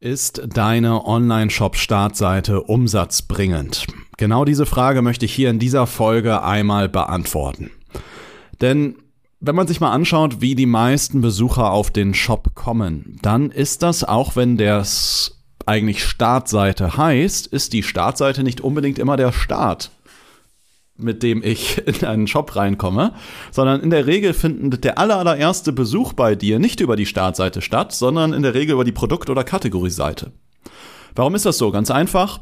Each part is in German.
Ist deine Online-Shop-Startseite umsatzbringend? Genau diese Frage möchte ich hier in dieser Folge einmal beantworten. Denn wenn man sich mal anschaut, wie die meisten Besucher auf den Shop kommen, dann ist das, auch wenn das eigentlich Startseite heißt, ist die Startseite nicht unbedingt immer der Start, mit dem ich in einen Shop reinkomme, sondern in der Regel findet der allererste Besuch bei dir nicht über die Startseite statt, sondern in der Regel über die Produkt- oder Kategorieseite. Warum ist das so? Ganz einfach.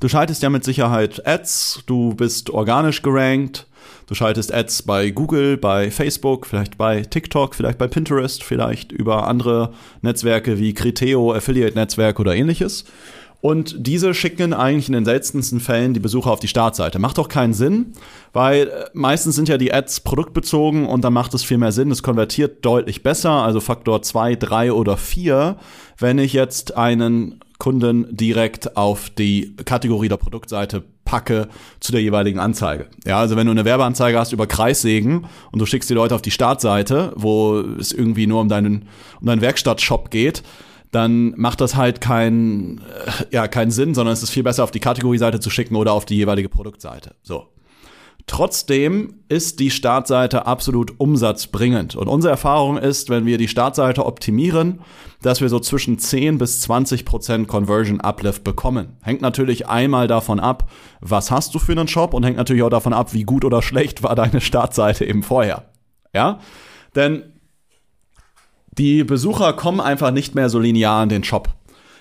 Du schaltest ja mit Sicherheit Ads, du bist organisch gerankt, Du schaltest Ads bei Google, bei Facebook, vielleicht bei TikTok, vielleicht bei Pinterest, vielleicht über andere Netzwerke wie Criteo, Affiliate-Netzwerk oder ähnliches. Und diese schicken eigentlich in den seltensten Fällen die Besucher auf die Startseite. Macht doch keinen Sinn, weil äh, meistens sind ja die Ads produktbezogen und dann macht es viel mehr Sinn. Es konvertiert deutlich besser, also Faktor 2, 3 oder 4, wenn ich jetzt einen Kunden direkt auf die Kategorie der Produktseite packe zu der jeweiligen Anzeige. Ja, also wenn du eine Werbeanzeige hast über Kreissägen und du schickst die Leute auf die Startseite, wo es irgendwie nur um deinen, um deinen Werkstattshop geht, dann macht das halt keinen, äh, ja, keinen Sinn, sondern es ist viel besser auf die Kategorieseite zu schicken oder auf die jeweilige Produktseite. So. Trotzdem ist die Startseite absolut umsatzbringend. Und unsere Erfahrung ist, wenn wir die Startseite optimieren, dass wir so zwischen 10 bis 20 Prozent Conversion Uplift bekommen. Hängt natürlich einmal davon ab, was hast du für einen Shop und hängt natürlich auch davon ab, wie gut oder schlecht war deine Startseite eben vorher. Ja? Denn die Besucher kommen einfach nicht mehr so linear in den Shop.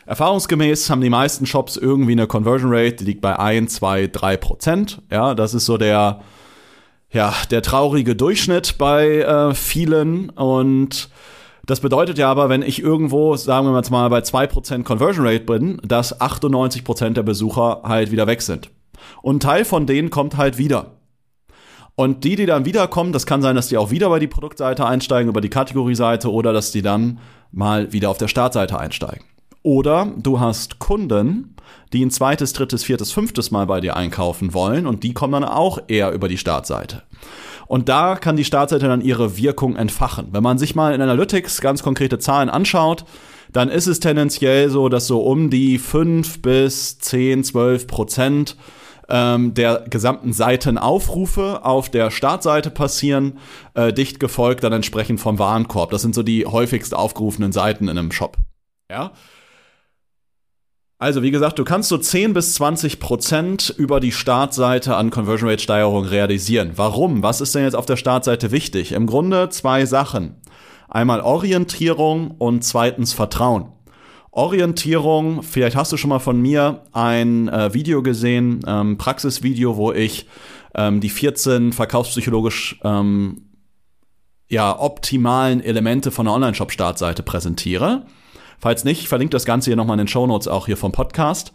Erfahrungsgemäß haben die meisten Shops irgendwie eine Conversion Rate, die liegt bei 1, 2, 3 Prozent. Ja, das ist so der, ja, der traurige Durchschnitt bei äh, vielen. Und das bedeutet ja aber, wenn ich irgendwo, sagen wir mal, bei 2% Conversion Rate bin, dass 98% der Besucher halt wieder weg sind. Und ein Teil von denen kommt halt wieder. Und die, die dann wiederkommen, das kann sein, dass die auch wieder bei die Produktseite einsteigen, über die Kategorieseite oder dass die dann mal wieder auf der Startseite einsteigen. Oder du hast Kunden, die ein zweites, drittes, viertes, fünftes Mal bei dir einkaufen wollen und die kommen dann auch eher über die Startseite. Und da kann die Startseite dann ihre Wirkung entfachen. Wenn man sich mal in Analytics ganz konkrete Zahlen anschaut, dann ist es tendenziell so, dass so um die fünf bis zehn, zwölf Prozent ähm, der gesamten Seitenaufrufe auf der Startseite passieren, äh, dicht gefolgt dann entsprechend vom Warenkorb. Das sind so die häufigst aufgerufenen Seiten in einem Shop. Ja. Also wie gesagt, du kannst so 10 bis 20 Prozent über die Startseite an Conversion Rate Steigerung realisieren. Warum? Was ist denn jetzt auf der Startseite wichtig? Im Grunde zwei Sachen. Einmal Orientierung und zweitens Vertrauen. Orientierung, vielleicht hast du schon mal von mir ein äh, Video gesehen, ähm, Praxisvideo, wo ich ähm, die 14 verkaufspsychologisch ähm, ja, optimalen Elemente von einer Online-Shop-Startseite präsentiere. Falls nicht, ich verlinke das Ganze hier nochmal in den Show Notes auch hier vom Podcast.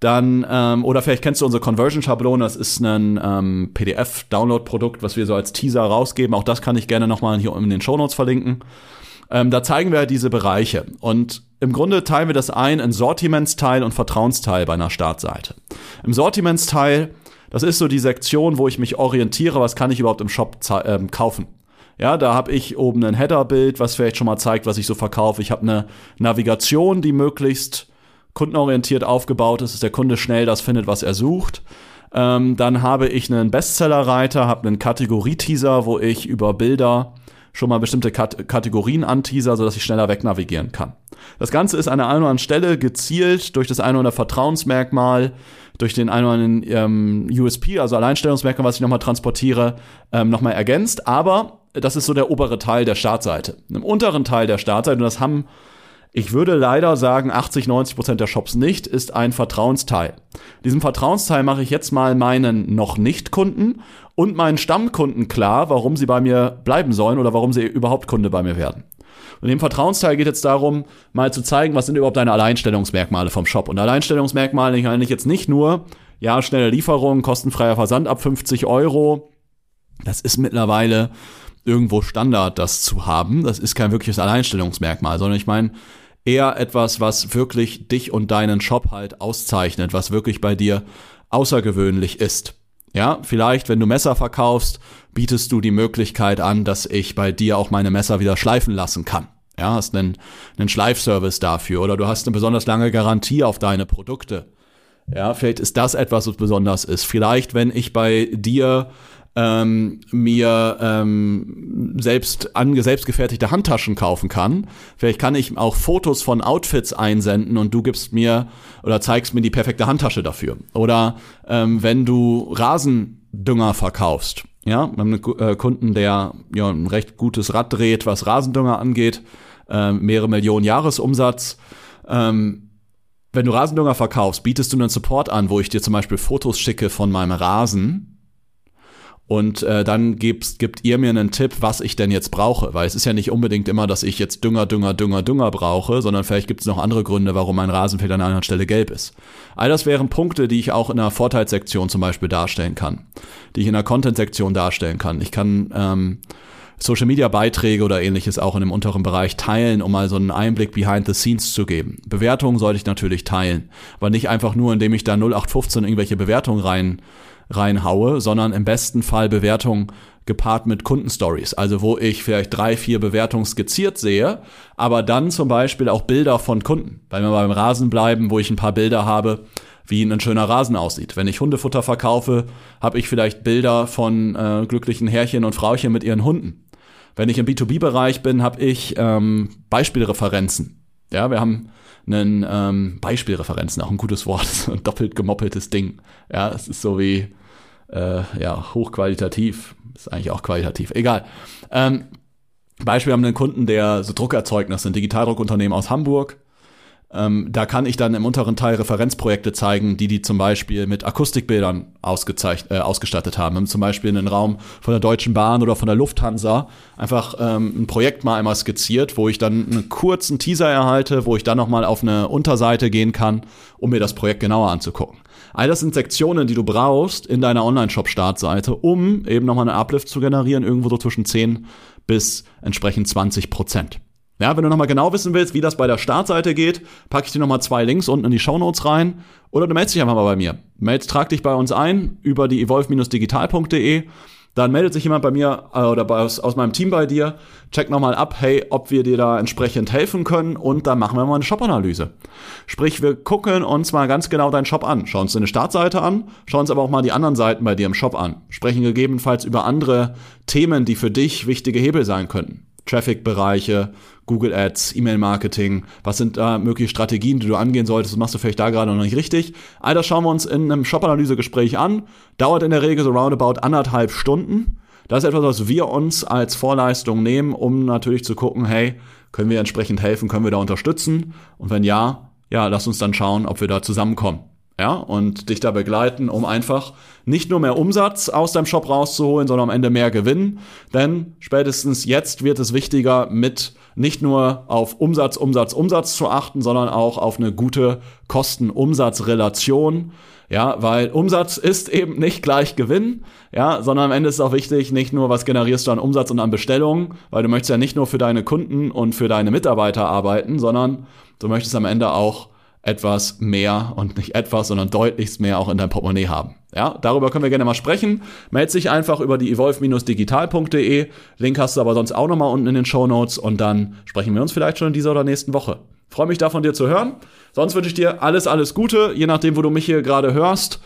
Dann, ähm, oder vielleicht kennst du unsere Conversion-Schablone, das ist ein ähm, PDF-Download-Produkt, was wir so als Teaser rausgeben. Auch das kann ich gerne nochmal hier in den Show Notes verlinken. Ähm, da zeigen wir diese Bereiche. Und im Grunde teilen wir das ein in Sortimentsteil und Vertrauensteil bei einer Startseite. Im Sortimentsteil, das ist so die Sektion, wo ich mich orientiere, was kann ich überhaupt im Shop ähm, kaufen. Ja, da habe ich oben ein Header-Bild, was vielleicht schon mal zeigt, was ich so verkaufe. Ich habe eine Navigation, die möglichst kundenorientiert aufgebaut ist, dass der Kunde schnell das findet, was er sucht. Ähm, dann habe ich einen Bestseller-Reiter, habe einen Kategorie-Teaser, wo ich über Bilder schon mal bestimmte Kat Kategorien anteaser, sodass ich schneller wegnavigieren kann. Das Ganze ist an der einen oder anderen Stelle gezielt durch das eine oder andere Vertrauensmerkmal, durch den einen oder anderen ähm, USP, also Alleinstellungsmerkmal, was ich nochmal transportiere, ähm, nochmal ergänzt. Aber das ist so der obere Teil der Startseite. Im unteren Teil der Startseite, und das haben, ich würde leider sagen, 80, 90 Prozent der Shops nicht, ist ein Vertrauensteil. Diesem Vertrauensteil mache ich jetzt mal meinen noch nicht Kunden und meinen Stammkunden klar, warum sie bei mir bleiben sollen oder warum sie überhaupt Kunde bei mir werden. Und im Vertrauensteil geht jetzt darum, mal zu zeigen, was sind überhaupt deine Alleinstellungsmerkmale vom Shop. Und Alleinstellungsmerkmale meine ich jetzt nicht nur, ja, schnelle Lieferung, kostenfreier Versand ab 50 Euro. Das ist mittlerweile irgendwo Standard, das zu haben. Das ist kein wirkliches Alleinstellungsmerkmal, sondern ich meine eher etwas, was wirklich dich und deinen Shop halt auszeichnet, was wirklich bei dir außergewöhnlich ist. Ja, vielleicht, wenn du Messer verkaufst, bietest du die Möglichkeit an, dass ich bei dir auch meine Messer wieder schleifen lassen kann. Ja, hast einen, einen Schleifservice dafür oder du hast eine besonders lange Garantie auf deine Produkte. Ja, vielleicht ist das etwas, was besonders ist. Vielleicht, wenn ich bei dir ähm, mir ähm, selbst an selbstgefertigte Handtaschen kaufen kann. Vielleicht kann ich auch Fotos von Outfits einsenden und du gibst mir oder zeigst mir die perfekte Handtasche dafür. Oder ähm, wenn du Rasendünger verkaufst. Ja, wir haben einen äh, Kunden, der ja ein recht gutes Rad dreht, was Rasendünger angeht, äh, mehrere Millionen Jahresumsatz. Ähm, wenn du Rasendünger verkaufst, bietest du einen Support an, wo ich dir zum Beispiel Fotos schicke von meinem Rasen und äh, dann gibst, gibt ihr mir einen Tipp, was ich denn jetzt brauche. Weil es ist ja nicht unbedingt immer, dass ich jetzt Dünger, Dünger, Dünger, Dünger brauche, sondern vielleicht gibt es noch andere Gründe, warum mein Rasenfeld an einer anderen Stelle gelb ist. All das wären Punkte, die ich auch in einer Vorteilssektion zum Beispiel darstellen kann, die ich in einer Content-Sektion darstellen kann. Ich kann ähm, Social Media Beiträge oder ähnliches auch in dem unteren Bereich teilen, um mal so einen Einblick behind the scenes zu geben. Bewertungen sollte ich natürlich teilen, aber nicht einfach nur, indem ich da 0815 irgendwelche Bewertungen rein reinhaue, sondern im besten Fall Bewertungen gepaart mit Kundenstories. Also wo ich vielleicht drei, vier Bewertungen skizziert sehe, aber dann zum Beispiel auch Bilder von Kunden. Weil wir beim Rasen bleiben, wo ich ein paar Bilder habe, wie ein schöner Rasen aussieht. Wenn ich Hundefutter verkaufe, habe ich vielleicht Bilder von äh, glücklichen Herrchen und Frauchen mit ihren Hunden. Wenn ich im B2B-Bereich bin, habe ich ähm, Beispielreferenzen. Ja, wir haben einen ähm, Beispielreferenzen, auch ein gutes Wort, ein doppelt gemoppeltes Ding. Ja, es ist so wie äh, ja, hochqualitativ, ist eigentlich auch qualitativ, egal. Ähm, Beispiel, wir haben einen Kunden, der so Druckerzeugnisse, ein Digitaldruckunternehmen aus Hamburg, ähm, da kann ich dann im unteren Teil Referenzprojekte zeigen, die die zum Beispiel mit Akustikbildern ausgezeichnet, äh, ausgestattet haben. Zum Beispiel in einen Raum von der Deutschen Bahn oder von der Lufthansa einfach ähm, ein Projekt mal einmal skizziert, wo ich dann einen kurzen Teaser erhalte, wo ich dann nochmal auf eine Unterseite gehen kann, um mir das Projekt genauer anzugucken. All das sind Sektionen, die du brauchst in deiner Online-Shop-Startseite, um eben nochmal einen Uplift zu generieren, irgendwo so zwischen 10 bis entsprechend 20 Prozent. Ja, wenn du nochmal genau wissen willst, wie das bei der Startseite geht, packe ich dir nochmal zwei Links unten in die Show Notes rein. Oder du meldest dich einfach mal bei mir. Meldest, trag dich bei uns ein über die evolve-digital.de. Dann meldet sich jemand bei mir äh, oder bei, aus, aus meinem Team bei dir, check nochmal ab, hey, ob wir dir da entsprechend helfen können und dann machen wir mal eine Shop-Analyse. Sprich, wir gucken uns mal ganz genau deinen Shop an, schauen uns deine Startseite an, schauen uns aber auch mal die anderen Seiten bei dir im Shop an, sprechen gegebenenfalls über andere Themen, die für dich wichtige Hebel sein könnten. Traffic-Bereiche, Google Ads, E-Mail-Marketing, was sind da mögliche Strategien, die du angehen solltest, was machst du vielleicht da gerade noch nicht richtig. All das schauen wir uns in einem Shop-Analyse-Gespräch an, dauert in der Regel so roundabout anderthalb Stunden. Das ist etwas, was wir uns als Vorleistung nehmen, um natürlich zu gucken, hey, können wir entsprechend helfen, können wir da unterstützen? Und wenn ja, ja, lass uns dann schauen, ob wir da zusammenkommen ja, und dich da begleiten, um einfach nicht nur mehr Umsatz aus deinem Shop rauszuholen, sondern am Ende mehr Gewinn. Denn spätestens jetzt wird es wichtiger, mit nicht nur auf Umsatz, Umsatz, Umsatz zu achten, sondern auch auf eine gute Kosten-Umsatz-Relation. Ja, weil Umsatz ist eben nicht gleich Gewinn, ja, sondern am Ende ist es auch wichtig, nicht nur, was generierst du an Umsatz und an Bestellungen, weil du möchtest ja nicht nur für deine Kunden und für deine Mitarbeiter arbeiten, sondern du möchtest am Ende auch etwas mehr und nicht etwas, sondern deutlichst mehr auch in deinem Portemonnaie haben. Ja, darüber können wir gerne mal sprechen. Meld dich einfach über die evolve-digital.de. Link hast du aber sonst auch nochmal unten in den Show Notes und dann sprechen wir uns vielleicht schon in dieser oder nächsten Woche. Freue mich da von dir zu hören. Sonst wünsche ich dir alles, alles Gute, je nachdem, wo du mich hier gerade hörst.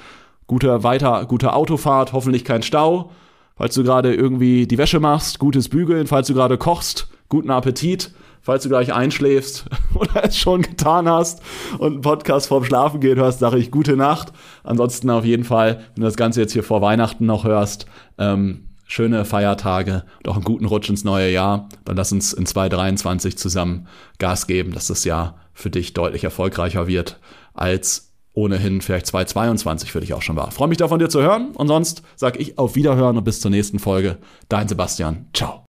Gute weiter, gute Autofahrt, hoffentlich kein Stau. Falls du gerade irgendwie die Wäsche machst, gutes Bügeln. Falls du gerade kochst, guten Appetit falls du gleich einschläfst oder es schon getan hast und einen Podcast vorm Schlafen gehen hörst, sage ich gute Nacht. Ansonsten auf jeden Fall, wenn du das Ganze jetzt hier vor Weihnachten noch hörst, ähm, schöne Feiertage und auch einen guten Rutsch ins neue Jahr. Dann lass uns in 2023 zusammen Gas geben, dass das Jahr für dich deutlich erfolgreicher wird als ohnehin vielleicht 2022 für dich auch schon war. Freue mich da von dir zu hören und sonst sage ich auf Wiederhören und bis zur nächsten Folge. Dein Sebastian. Ciao.